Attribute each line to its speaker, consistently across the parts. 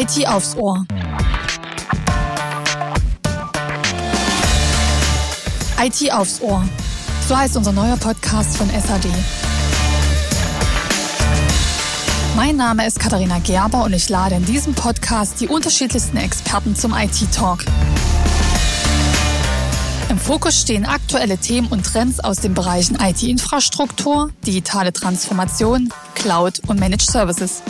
Speaker 1: IT aufs Ohr. IT aufs Ohr. So heißt unser neuer Podcast von SAD. Mein Name ist Katharina Gerber und ich lade in diesem Podcast die unterschiedlichsten Experten zum IT-Talk. Im Fokus stehen aktuelle Themen und Trends aus den Bereichen IT-Infrastruktur, digitale Transformation, Cloud und Managed Services.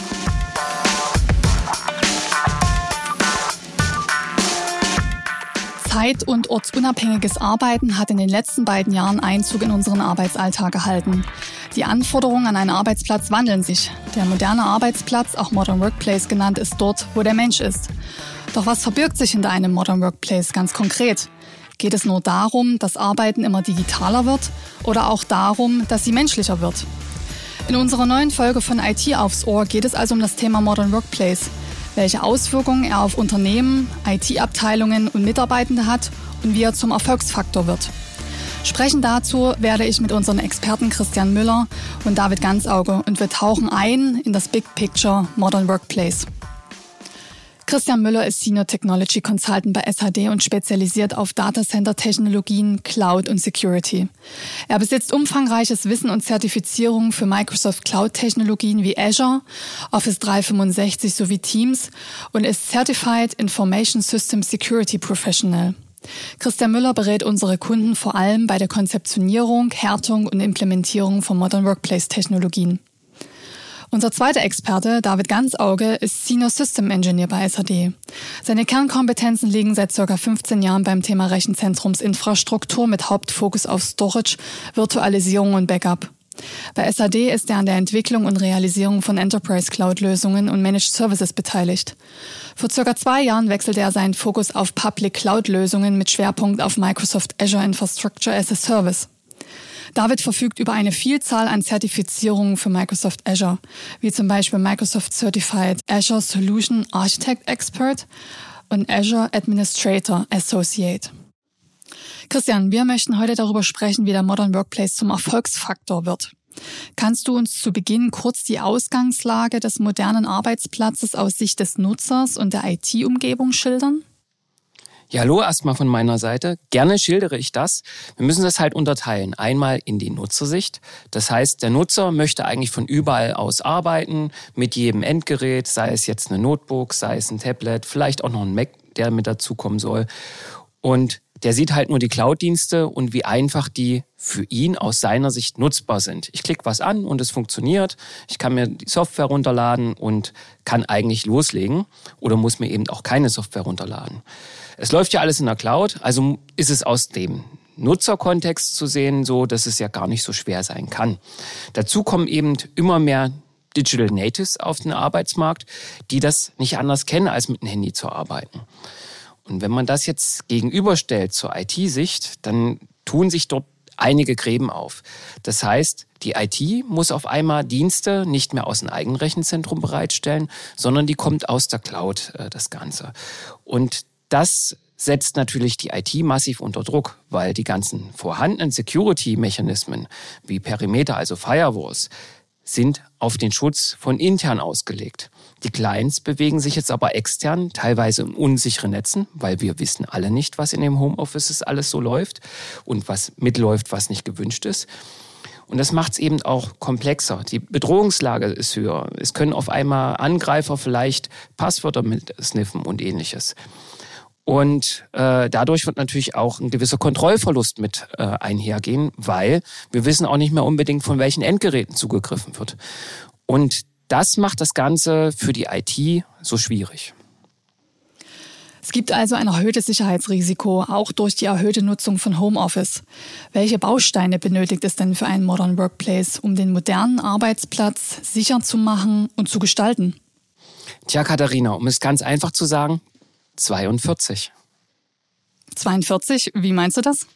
Speaker 1: Zeit- und ortsunabhängiges Arbeiten hat in den letzten beiden Jahren Einzug in unseren Arbeitsalltag gehalten. Die Anforderungen an einen Arbeitsplatz wandeln sich. Der moderne Arbeitsplatz, auch Modern Workplace genannt, ist dort, wo der Mensch ist. Doch was verbirgt sich hinter einem Modern Workplace ganz konkret? Geht es nur darum, dass Arbeiten immer digitaler wird oder auch darum, dass sie menschlicher wird? In unserer neuen Folge von IT aufs Ohr geht es also um das Thema Modern Workplace, welche Auswirkungen er auf Unternehmen, IT-Abteilungen und Mitarbeitende hat und wie er zum Erfolgsfaktor wird. Sprechen dazu werde ich mit unseren Experten Christian Müller und David Ganzauge und wir tauchen ein in das Big Picture Modern Workplace. Christian Müller ist Senior Technology Consultant bei SHD und spezialisiert auf Datacenter-Technologien, Cloud und Security. Er besitzt umfangreiches Wissen und Zertifizierungen für Microsoft Cloud-Technologien wie Azure, Office 365 sowie Teams und ist Certified Information System Security Professional. Christian Müller berät unsere Kunden vor allem bei der Konzeptionierung, Härtung und Implementierung von Modern Workplace Technologien. Unser zweiter Experte, David Ganzauge, ist Senior System Engineer bei SAD. Seine Kernkompetenzen liegen seit ca. 15 Jahren beim Thema Rechenzentrumsinfrastruktur mit Hauptfokus auf Storage, Virtualisierung und Backup. Bei SAD ist er an der Entwicklung und Realisierung von Enterprise Cloud-Lösungen und Managed Services beteiligt. Vor circa zwei Jahren wechselte er seinen Fokus auf Public Cloud-Lösungen mit Schwerpunkt auf Microsoft Azure Infrastructure as a Service. David verfügt über eine Vielzahl an Zertifizierungen für Microsoft Azure, wie zum Beispiel Microsoft Certified Azure Solution Architect Expert und Azure Administrator Associate. Christian, wir möchten heute darüber sprechen, wie der Modern Workplace zum Erfolgsfaktor wird. Kannst du uns zu Beginn kurz die Ausgangslage des modernen Arbeitsplatzes aus Sicht des Nutzers und der IT-Umgebung schildern?
Speaker 2: Ja, hallo erstmal von meiner Seite. Gerne schildere ich das. Wir müssen das halt unterteilen. Einmal in die Nutzersicht. Das heißt, der Nutzer möchte eigentlich von überall aus arbeiten, mit jedem Endgerät, sei es jetzt eine Notebook, sei es ein Tablet, vielleicht auch noch ein Mac, der mit dazukommen soll. Und der sieht halt nur die Cloud-Dienste und wie einfach die für ihn aus seiner Sicht nutzbar sind. Ich klicke was an und es funktioniert. Ich kann mir die Software runterladen und kann eigentlich loslegen oder muss mir eben auch keine Software runterladen. Es läuft ja alles in der Cloud, also ist es aus dem Nutzerkontext zu sehen, so dass es ja gar nicht so schwer sein kann. Dazu kommen eben immer mehr Digital Natives auf den Arbeitsmarkt, die das nicht anders kennen, als mit dem Handy zu arbeiten. Und wenn man das jetzt gegenüberstellt zur IT-Sicht, dann tun sich dort einige Gräben auf. Das heißt, die IT muss auf einmal Dienste nicht mehr aus dem eigenen Rechenzentrum bereitstellen, sondern die kommt aus der Cloud, äh, das Ganze. Und das setzt natürlich die IT massiv unter Druck, weil die ganzen vorhandenen Security-Mechanismen wie Perimeter, also Firewalls, sind auf den Schutz von intern ausgelegt. Die Clients bewegen sich jetzt aber extern, teilweise in unsicheren Netzen, weil wir wissen alle nicht, was in dem Homeoffice alles so läuft und was mitläuft, was nicht gewünscht ist. Und das macht es eben auch komplexer. Die Bedrohungslage ist höher. Es können auf einmal Angreifer vielleicht Passwörter mit sniffen und ähnliches. Und äh, dadurch wird natürlich auch ein gewisser Kontrollverlust mit äh, einhergehen, weil wir wissen auch nicht mehr unbedingt, von welchen Endgeräten zugegriffen wird. Und das macht das Ganze für die IT so schwierig.
Speaker 1: Es gibt also ein erhöhtes Sicherheitsrisiko, auch durch die erhöhte Nutzung von Homeoffice. Welche Bausteine benötigt es denn für einen Modern Workplace, um den modernen Arbeitsplatz sicher zu machen und zu gestalten?
Speaker 2: Tja, Katharina, um es ganz einfach zu sagen, 42.
Speaker 1: 42? Wie meinst du das?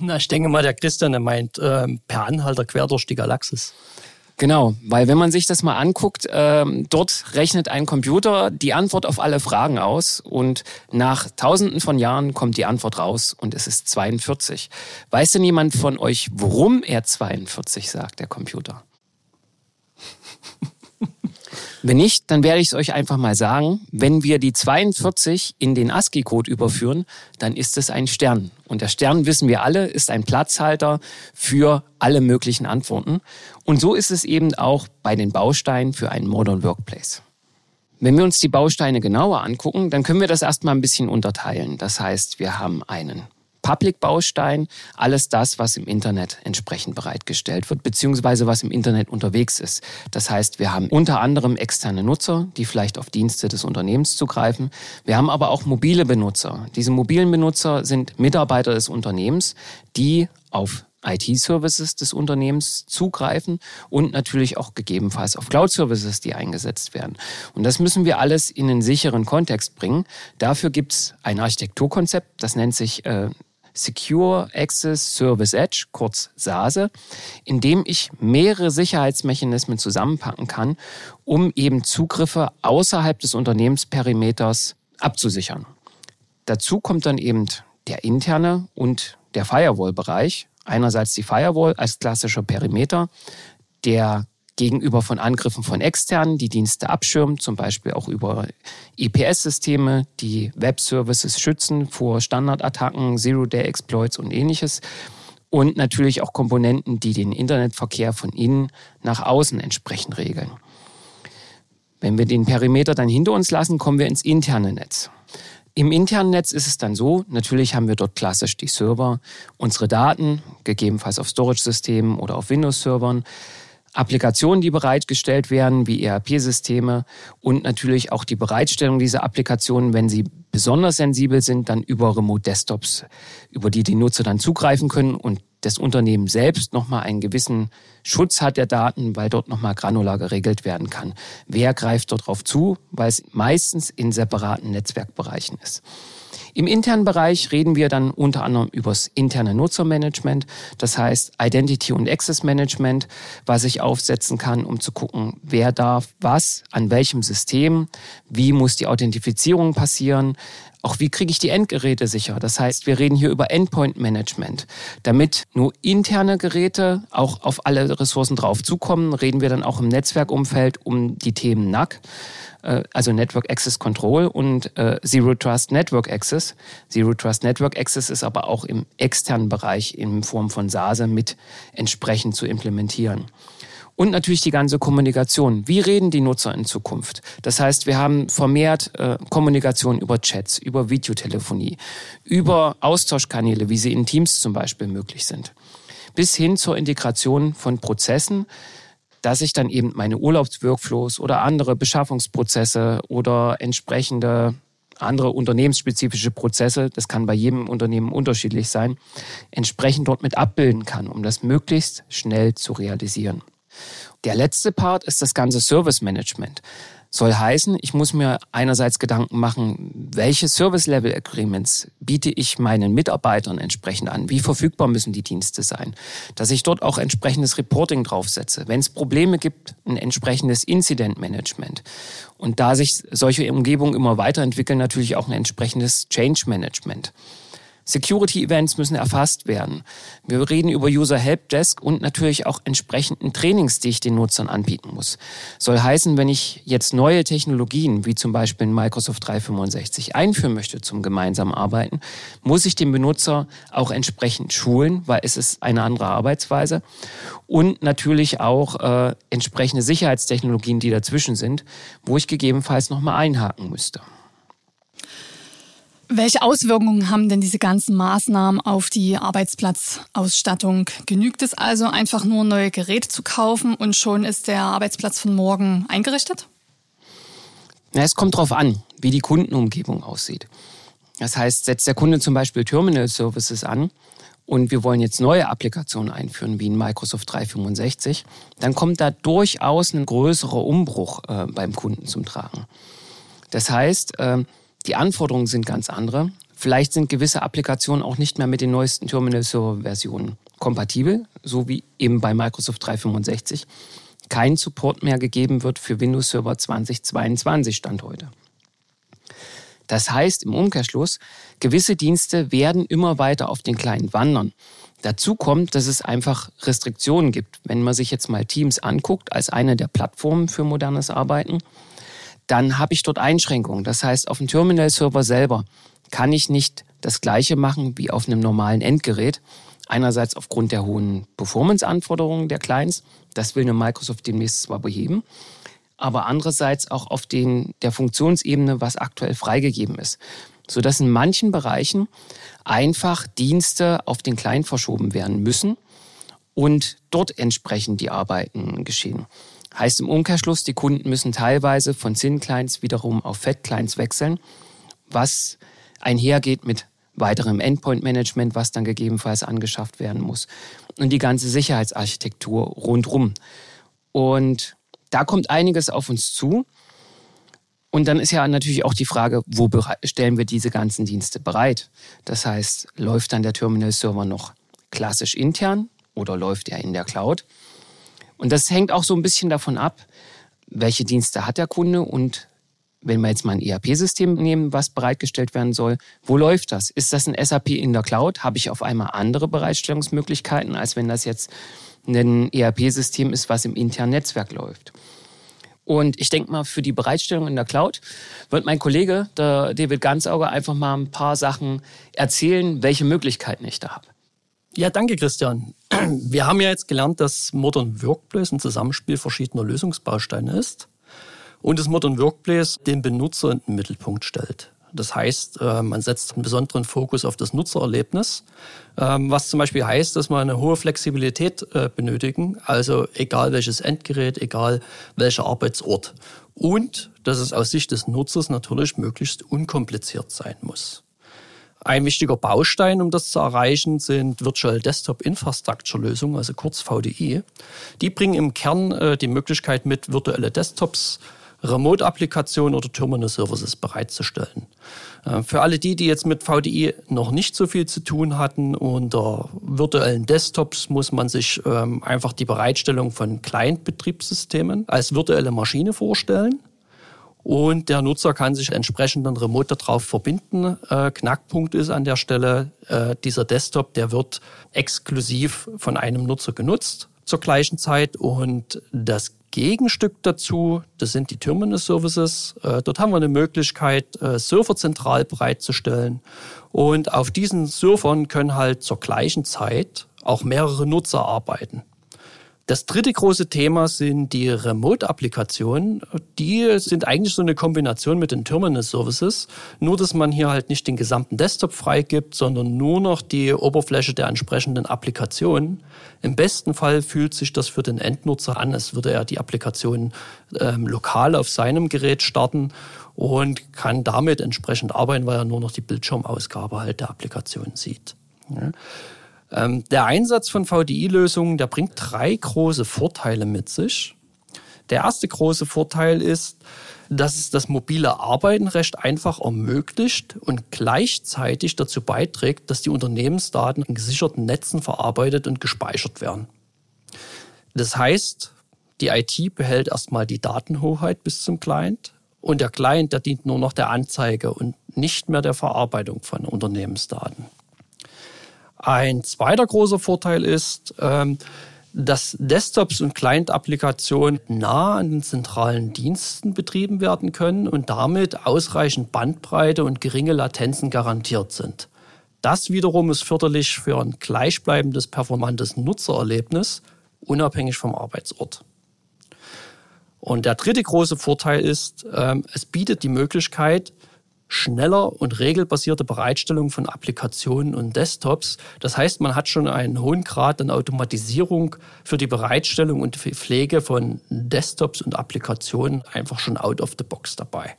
Speaker 3: Na, ich denke mal, der Christian, der meint äh, per Anhalter quer durch die Galaxis.
Speaker 2: Genau, weil wenn man sich das mal anguckt, äh, dort rechnet ein Computer die Antwort auf alle Fragen aus und nach tausenden von Jahren kommt die Antwort raus und es ist 42. Weiß denn jemand von euch, warum er 42 sagt, der Computer? Wenn nicht, dann werde ich es euch einfach mal sagen. Wenn wir die 42 in den ASCII-Code überführen, dann ist es ein Stern. Und der Stern, wissen wir alle, ist ein Platzhalter für alle möglichen Antworten. Und so ist es eben auch bei den Bausteinen für einen Modern Workplace. Wenn wir uns die Bausteine genauer angucken, dann können wir das erstmal ein bisschen unterteilen. Das heißt, wir haben einen Public-Baustein, alles das, was im Internet entsprechend bereitgestellt wird, beziehungsweise was im Internet unterwegs ist. Das heißt, wir haben unter anderem externe Nutzer, die vielleicht auf Dienste des Unternehmens zugreifen. Wir haben aber auch mobile Benutzer. Diese mobilen Benutzer sind Mitarbeiter des Unternehmens, die auf IT-Services des Unternehmens zugreifen und natürlich auch gegebenenfalls auf Cloud-Services, die eingesetzt werden. Und das müssen wir alles in einen sicheren Kontext bringen. Dafür gibt es ein Architekturkonzept, das nennt sich äh, Secure Access Service Edge, kurz SASE, in dem ich mehrere Sicherheitsmechanismen zusammenpacken kann, um eben Zugriffe außerhalb des Unternehmensperimeters abzusichern. Dazu kommt dann eben der interne und der Firewall-Bereich, Einerseits die Firewall als klassischer Perimeter, der gegenüber von Angriffen von externen die Dienste abschirmt, zum Beispiel auch über IPS-Systeme, die Web-Services schützen vor Standardattacken, Zero-Day-Exploits und ähnliches. Und natürlich auch Komponenten, die den Internetverkehr von innen nach außen entsprechend regeln. Wenn wir den Perimeter dann hinter uns lassen, kommen wir ins interne Netz. Im internen Netz ist es dann so, natürlich haben wir dort klassisch die Server, unsere Daten, gegebenenfalls auf Storage-Systemen oder auf Windows-Servern, Applikationen, die bereitgestellt werden, wie ERP-Systeme und natürlich auch die Bereitstellung dieser Applikationen, wenn sie besonders sensibel sind, dann über Remote-Desktops, über die die Nutzer dann zugreifen können und das Unternehmen selbst nochmal einen gewissen Schutz hat der Daten, weil dort nochmal granular geregelt werden kann. Wer greift dort drauf zu, weil es meistens in separaten Netzwerkbereichen ist. Im internen Bereich reden wir dann unter anderem über das interne Nutzermanagement, das heißt Identity und Access Management, was ich aufsetzen kann, um zu gucken, wer darf was, an welchem System, wie muss die Authentifizierung passieren, auch wie kriege ich die Endgeräte sicher? Das heißt, wir reden hier über Endpoint Management. Damit nur interne Geräte auch auf alle Ressourcen drauf zukommen, reden wir dann auch im Netzwerkumfeld um die Themen NAC also Network Access Control und äh, Zero Trust Network Access. Zero Trust Network Access ist aber auch im externen Bereich in Form von SASE mit entsprechend zu implementieren. Und natürlich die ganze Kommunikation. Wie reden die Nutzer in Zukunft? Das heißt, wir haben vermehrt äh, Kommunikation über Chats, über Videotelefonie, über Austauschkanäle, wie sie in Teams zum Beispiel möglich sind, bis hin zur Integration von Prozessen, dass ich dann eben meine Urlaubsworkflows oder andere Beschaffungsprozesse oder entsprechende andere unternehmensspezifische Prozesse, das kann bei jedem Unternehmen unterschiedlich sein, entsprechend dort mit abbilden kann, um das möglichst schnell zu realisieren. Der letzte Part ist das ganze Service Management. Soll heißen, ich muss mir einerseits Gedanken machen, welche Service Level Agreements biete ich meinen Mitarbeitern entsprechend an? Wie verfügbar müssen die Dienste sein? Dass ich dort auch entsprechendes Reporting draufsetze. Wenn es Probleme gibt, ein entsprechendes Incident Management. Und da sich solche Umgebungen immer weiterentwickeln, natürlich auch ein entsprechendes Change Management. Security-Events müssen erfasst werden. Wir reden über User Helpdesk und natürlich auch entsprechenden Trainings, die ich den Nutzern anbieten muss. Soll heißen, wenn ich jetzt neue Technologien, wie zum Beispiel Microsoft 365, einführen möchte zum gemeinsamen Arbeiten, muss ich den Benutzer auch entsprechend schulen, weil es ist eine andere Arbeitsweise. Und natürlich auch äh, entsprechende Sicherheitstechnologien, die dazwischen sind, wo ich gegebenenfalls nochmal einhaken müsste.
Speaker 1: Welche Auswirkungen haben denn diese ganzen Maßnahmen auf die Arbeitsplatzausstattung? Genügt es also einfach nur neue Geräte zu kaufen und schon ist der Arbeitsplatz von morgen eingerichtet?
Speaker 2: Ja, es kommt darauf an, wie die Kundenumgebung aussieht. Das heißt, setzt der Kunde zum Beispiel Terminal Services an und wir wollen jetzt neue Applikationen einführen, wie in Microsoft 365, dann kommt da durchaus ein größerer Umbruch äh, beim Kunden zum Tragen. Das heißt, äh, die Anforderungen sind ganz andere. Vielleicht sind gewisse Applikationen auch nicht mehr mit den neuesten Terminal Server Versionen kompatibel, so wie eben bei Microsoft 365 kein Support mehr gegeben wird für Windows Server 2022 Stand heute. Das heißt im Umkehrschluss, gewisse Dienste werden immer weiter auf den Kleinen wandern. Dazu kommt, dass es einfach Restriktionen gibt. Wenn man sich jetzt mal Teams anguckt als eine der Plattformen für modernes Arbeiten, dann habe ich dort Einschränkungen. Das heißt, auf dem Terminal-Server selber kann ich nicht das gleiche machen wie auf einem normalen Endgerät. Einerseits aufgrund der hohen Performance-Anforderungen der Clients, das will eine Microsoft demnächst zwar beheben, aber andererseits auch auf den, der Funktionsebene, was aktuell freigegeben ist. Sodass in manchen Bereichen einfach Dienste auf den Client verschoben werden müssen und dort entsprechend die Arbeiten geschehen. Heißt im Umkehrschluss, die Kunden müssen teilweise von Thin-Clients wiederum auf Fat-Clients wechseln, was einhergeht mit weiterem Endpoint-Management, was dann gegebenenfalls angeschafft werden muss. Und die ganze Sicherheitsarchitektur rundrum. Und da kommt einiges auf uns zu. Und dann ist ja natürlich auch die Frage, wo stellen wir diese ganzen Dienste bereit? Das heißt, läuft dann der Terminal-Server noch klassisch intern oder läuft er in der Cloud? Und das hängt auch so ein bisschen davon ab, welche Dienste hat der Kunde und wenn wir jetzt mal ein ERP-System nehmen, was bereitgestellt werden soll, wo läuft das? Ist das ein SAP in der Cloud? Habe ich auf einmal andere Bereitstellungsmöglichkeiten, als wenn das jetzt ein ERP-System ist, was im internen Netzwerk läuft? Und ich denke mal, für die Bereitstellung in der Cloud wird mein Kollege, der David Ganzauger, einfach mal ein paar Sachen erzählen, welche Möglichkeiten ich da habe.
Speaker 3: Ja, danke, Christian. Wir haben ja jetzt gelernt, dass Modern Workplace ein Zusammenspiel verschiedener Lösungsbausteine ist und das Modern Workplace den Benutzer in den Mittelpunkt stellt. Das heißt, äh, man setzt einen besonderen Fokus auf das Nutzererlebnis, ähm, was zum Beispiel heißt, dass man eine hohe Flexibilität äh, benötigen, also egal welches Endgerät, egal welcher Arbeitsort. Und dass es aus Sicht des Nutzers natürlich möglichst unkompliziert sein muss. Ein wichtiger Baustein, um das zu erreichen, sind Virtual Desktop Infrastructure Lösungen, also kurz VDI. Die bringen im Kern äh, die Möglichkeit mit, virtuelle Desktops Remote-Applikationen oder Terminal-Services bereitzustellen. Äh, für alle die, die jetzt mit VDI noch nicht so viel zu tun hatten, unter virtuellen Desktops muss man sich ähm, einfach die Bereitstellung von Client-Betriebssystemen als virtuelle Maschine vorstellen. Und der Nutzer kann sich entsprechend dann remote darauf verbinden. Äh, Knackpunkt ist an der Stelle, äh, dieser Desktop, der wird exklusiv von einem Nutzer genutzt zur gleichen Zeit und das Gegenstück dazu, das sind die Terminal Services. Äh, dort haben wir eine Möglichkeit, äh, Server zentral bereitzustellen. Und auf diesen Servern können halt zur gleichen Zeit auch mehrere Nutzer arbeiten. Das dritte große Thema sind die Remote-Applikationen. Die sind eigentlich so eine Kombination mit den Terminal-Services, nur dass man hier halt nicht den gesamten Desktop freigibt, sondern nur noch die Oberfläche der entsprechenden Applikation. Im besten Fall fühlt sich das für den Endnutzer an, als würde er die Applikation ähm, lokal auf seinem Gerät starten und kann damit entsprechend arbeiten, weil er nur noch die Bildschirmausgabe halt der Applikation sieht. Ja. Ähm, der Einsatz von VDI-Lösungen, der bringt drei große Vorteile mit sich. Der erste große Vorteil ist, dass es das mobile Arbeiten recht einfach ermöglicht und gleichzeitig dazu beiträgt, dass die Unternehmensdaten in gesicherten Netzen verarbeitet und gespeichert werden. Das heißt, die IT behält erstmal die Datenhoheit bis zum Client und der Client, der dient nur noch der Anzeige und nicht mehr der Verarbeitung von Unternehmensdaten. Ein zweiter großer Vorteil ist, ähm, dass Desktops und Client-Applikationen nah an den zentralen Diensten betrieben werden können und damit ausreichend Bandbreite und geringe Latenzen garantiert sind. Das wiederum ist förderlich für ein gleichbleibendes, performantes Nutzererlebnis, unabhängig vom Arbeitsort. Und der dritte große Vorteil ist, ähm, es bietet die Möglichkeit, schneller und regelbasierte Bereitstellung von Applikationen und Desktops. Das heißt, man hat schon einen hohen Grad an Automatisierung für die Bereitstellung und Pflege von Desktops und Applikationen einfach schon out of the box dabei.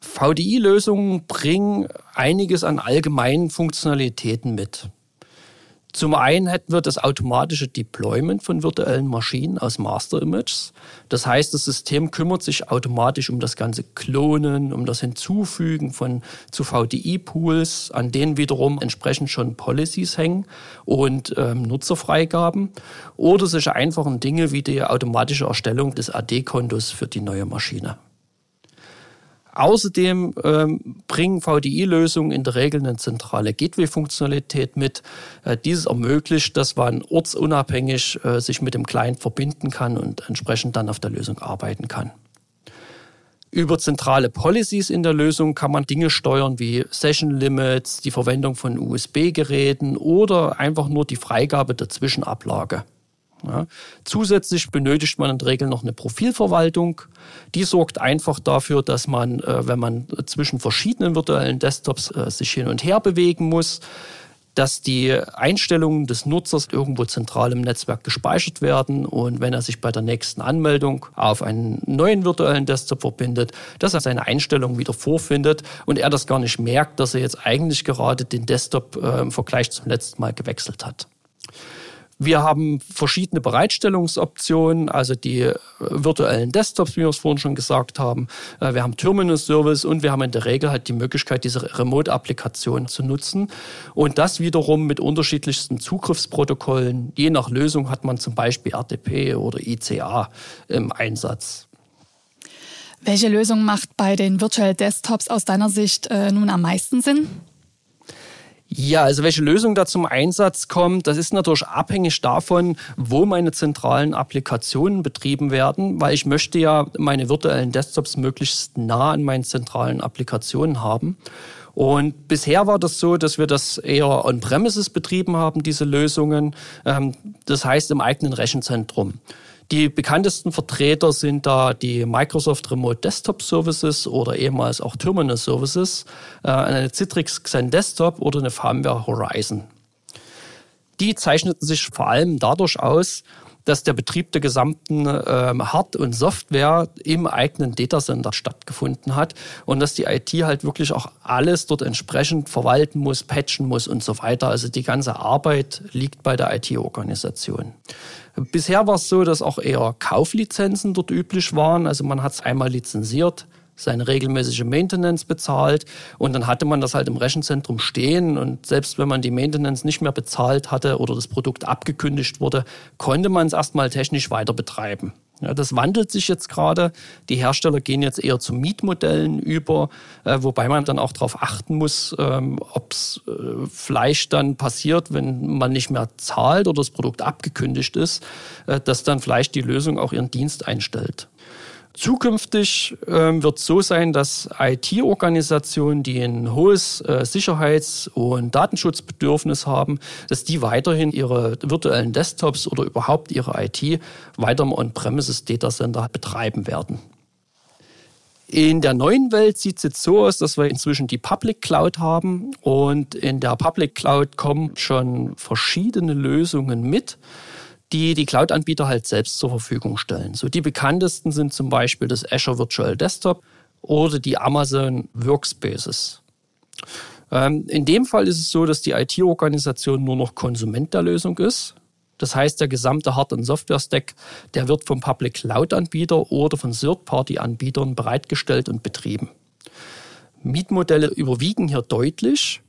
Speaker 3: VDI-Lösungen bringen einiges an allgemeinen Funktionalitäten mit. Zum einen hätten wir das automatische Deployment von virtuellen Maschinen aus Master Images. Das heißt, das System kümmert sich automatisch um das ganze Klonen, um das Hinzufügen von zu VDI-Pools, an denen wiederum entsprechend schon Policies hängen und ähm, Nutzerfreigaben oder solche einfachen Dinge wie die automatische Erstellung des AD-Kontos für die neue Maschine. Außerdem ähm, bringen VDI-Lösungen in der Regel eine zentrale Gateway-Funktionalität mit. Äh, dieses ermöglicht, dass man ortsunabhängig äh, sich mit dem Client verbinden kann und entsprechend dann auf der Lösung arbeiten kann. Über zentrale Policies in der Lösung kann man Dinge steuern wie Session Limits, die Verwendung von USB-Geräten oder einfach nur die Freigabe der Zwischenablage. Ja. Zusätzlich benötigt man in der Regel noch eine Profilverwaltung. Die sorgt einfach dafür, dass man, äh, wenn man zwischen verschiedenen virtuellen Desktops äh, sich hin und her bewegen muss, dass die Einstellungen des Nutzers irgendwo zentral im Netzwerk gespeichert werden und wenn er sich bei der nächsten Anmeldung auf einen neuen virtuellen Desktop verbindet, dass er seine Einstellungen wieder vorfindet und er das gar nicht merkt, dass er jetzt eigentlich gerade den Desktop äh, im Vergleich zum letzten Mal gewechselt hat. Wir haben verschiedene Bereitstellungsoptionen, also die äh, virtuellen Desktops, wie wir es vorhin schon gesagt haben. Äh, wir haben Terminal Service und wir haben in der Regel halt die Möglichkeit, diese Remote-Applikation zu nutzen. Und das wiederum mit unterschiedlichsten Zugriffsprotokollen. Je nach Lösung hat man zum Beispiel RTP oder ICA im Einsatz.
Speaker 1: Welche Lösung macht bei den Virtual Desktops aus deiner Sicht äh, nun am meisten Sinn?
Speaker 3: Ja, also welche Lösung da zum Einsatz kommt, das ist natürlich abhängig davon, wo meine zentralen Applikationen betrieben werden, weil ich möchte ja meine virtuellen Desktops möglichst nah an meinen zentralen Applikationen haben. Und bisher war das so, dass wir das eher on-premises betrieben haben, diese Lösungen. Ähm, das heißt im eigenen Rechenzentrum. Die bekanntesten Vertreter sind da die Microsoft Remote Desktop Services oder ehemals auch Terminal Services, äh, eine Citrix Xen Desktop oder eine Firmware Horizon. Die zeichneten sich vor allem dadurch aus, dass der Betrieb der gesamten ähm, Hard- und Software im eigenen Datacenter stattgefunden hat und dass die IT halt wirklich auch alles dort entsprechend verwalten muss, patchen muss und so weiter. Also die ganze Arbeit liegt bei der IT-Organisation. Bisher war es so, dass auch eher Kauflizenzen dort üblich waren. Also man hat es einmal lizenziert, seine regelmäßige Maintenance bezahlt und dann hatte man das halt im Rechenzentrum stehen und selbst wenn man die Maintenance nicht mehr bezahlt hatte oder das Produkt abgekündigt wurde, konnte man es erstmal technisch weiter betreiben. Ja, das wandelt sich jetzt gerade. Die Hersteller gehen jetzt eher zu Mietmodellen über, äh, wobei man dann auch darauf achten muss, ähm, ob es äh, vielleicht dann passiert, wenn man nicht mehr zahlt oder das Produkt abgekündigt ist, äh, dass dann vielleicht die Lösung auch ihren Dienst einstellt. Zukünftig ähm, wird es so sein, dass IT-Organisationen, die ein hohes äh, Sicherheits- und Datenschutzbedürfnis haben, dass die weiterhin ihre virtuellen Desktops oder überhaupt ihre IT weiter im On-Premises-Datacenter betreiben werden. In der neuen Welt sieht es jetzt so aus, dass wir inzwischen die Public Cloud haben und in der Public Cloud kommen schon verschiedene Lösungen mit die die Cloud-Anbieter halt selbst zur Verfügung stellen. So die bekanntesten sind zum Beispiel das Azure Virtual Desktop oder die Amazon Workspaces. Ähm, in dem Fall ist es so, dass die IT-Organisation nur noch Konsument der Lösung ist. Das heißt, der gesamte Hard- und Software-Stack, der wird vom Public Cloud-Anbieter oder von Third-Party-Anbietern bereitgestellt und betrieben. Mietmodelle überwiegen hier deutlich.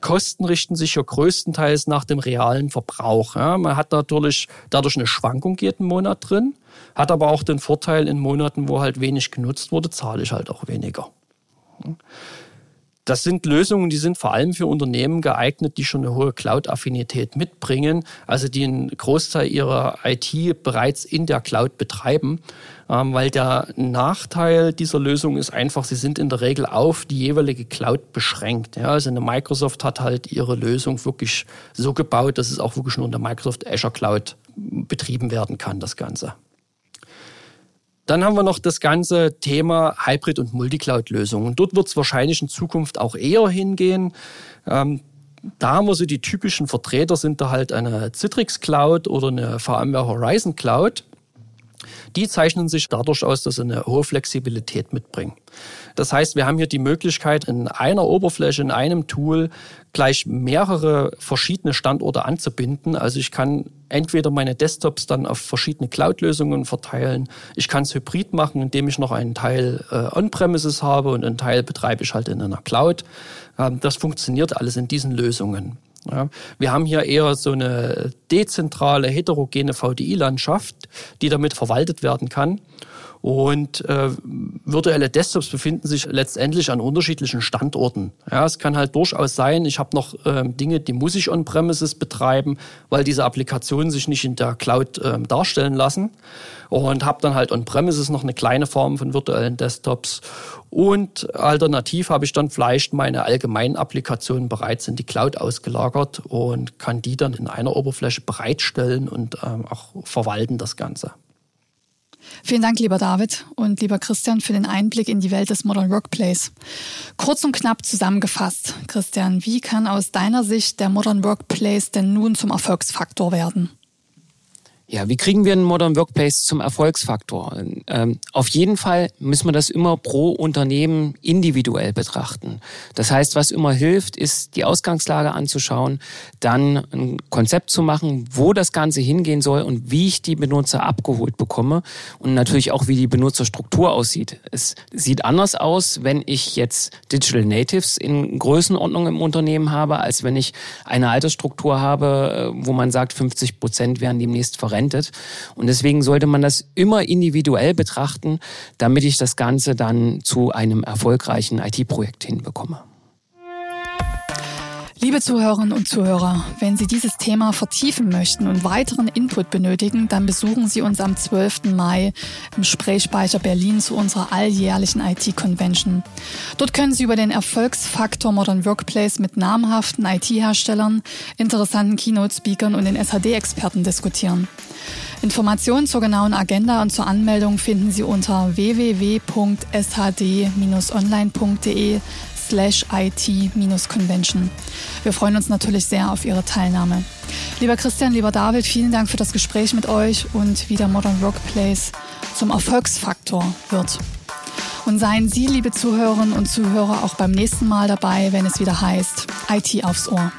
Speaker 3: Kosten richten sich ja größtenteils nach dem realen Verbrauch. Ja, man hat natürlich dadurch eine Schwankung jeden Monat drin, hat aber auch den Vorteil, in Monaten, wo halt wenig genutzt wurde, zahle ich halt auch weniger. Das sind Lösungen, die sind vor allem für Unternehmen geeignet, die schon eine hohe Cloud-Affinität mitbringen, also die einen Großteil ihrer IT bereits in der Cloud betreiben, ähm, weil der Nachteil dieser Lösung ist einfach, sie sind in der Regel auf die jeweilige Cloud beschränkt. Also eine Microsoft hat halt ihre Lösung wirklich so gebaut, dass es auch wirklich nur in der Microsoft Azure Cloud betrieben werden kann, das Ganze. Dann haben wir noch das ganze Thema Hybrid- und Multicloud-Lösungen. Dort wird es wahrscheinlich in Zukunft auch eher hingehen. Ähm, da haben wir so die typischen Vertreter, sind da halt eine Citrix Cloud oder eine VMware Horizon Cloud. Die zeichnen sich dadurch aus, dass sie eine hohe Flexibilität mitbringen. Das heißt, wir haben hier die Möglichkeit, in einer Oberfläche, in einem Tool gleich mehrere verschiedene Standorte anzubinden. Also ich kann entweder meine Desktops dann auf verschiedene Cloud-Lösungen verteilen. Ich kann es hybrid machen, indem ich noch einen Teil äh, on-premises habe und einen Teil betreibe ich halt in einer Cloud. Ähm, das funktioniert alles in diesen Lösungen. Ja, wir haben hier eher so eine dezentrale, heterogene VDI-Landschaft, die damit verwaltet werden kann. Und äh, virtuelle Desktops befinden sich letztendlich an unterschiedlichen Standorten. Ja, es kann halt durchaus sein, ich habe noch ähm, Dinge, die muss ich on-premises betreiben, weil diese Applikationen sich nicht in der Cloud ähm, darstellen lassen. Und habe dann halt on-premises noch eine kleine Form von virtuellen Desktops. Und alternativ habe ich dann vielleicht meine allgemeinen Applikationen bereits in die Cloud ausgelagert und kann die dann in einer Oberfläche bereitstellen und ähm, auch verwalten das Ganze.
Speaker 1: Vielen Dank, lieber David und lieber Christian, für den Einblick in die Welt des Modern Workplace. Kurz und knapp zusammengefasst, Christian, wie kann aus deiner Sicht der Modern Workplace denn nun zum Erfolgsfaktor werden?
Speaker 2: Ja, wie kriegen wir einen Modern Workplace zum Erfolgsfaktor? Ähm, auf jeden Fall müssen wir das immer pro Unternehmen individuell betrachten. Das heißt, was immer hilft, ist die Ausgangslage anzuschauen, dann ein Konzept zu machen, wo das Ganze hingehen soll und wie ich die Benutzer abgeholt bekomme und natürlich auch, wie die Benutzerstruktur aussieht. Es sieht anders aus, wenn ich jetzt Digital Natives in Größenordnung im Unternehmen habe, als wenn ich eine Altersstruktur habe, äh, wo man sagt, 50 Prozent werden demnächst verrentet verrentet. Und deswegen sollte man das immer individuell betrachten, damit ich das Ganze dann zu einem erfolgreichen IT-Projekt hinbekomme.
Speaker 1: Liebe Zuhörerinnen und Zuhörer, wenn Sie dieses Thema vertiefen möchten und weiteren Input benötigen, dann besuchen Sie uns am 12. Mai im Sprechspeicher Berlin zu unserer alljährlichen IT-Convention. Dort können Sie über den Erfolgsfaktor Modern Workplace mit namhaften IT-Herstellern, interessanten Keynote-Speakern und den SAD-Experten diskutieren. Informationen zur genauen Agenda und zur Anmeldung finden Sie unter www.shd-online.de slash IT-Convention. Wir freuen uns natürlich sehr auf Ihre Teilnahme. Lieber Christian, lieber David, vielen Dank für das Gespräch mit euch und wie der Modern Workplace zum Erfolgsfaktor wird. Und seien Sie, liebe Zuhörerinnen und Zuhörer, auch beim nächsten Mal dabei, wenn es wieder heißt IT aufs Ohr.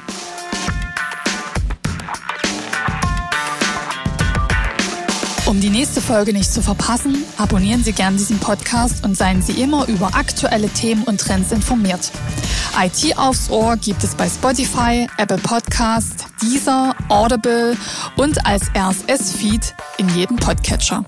Speaker 1: Um die nächste Folge nicht zu verpassen, abonnieren Sie gern diesen Podcast und seien Sie immer über aktuelle Themen und Trends informiert. IT aufs Ohr gibt es bei Spotify, Apple Podcast, Deezer, Audible und als RSS-Feed in jedem Podcatcher.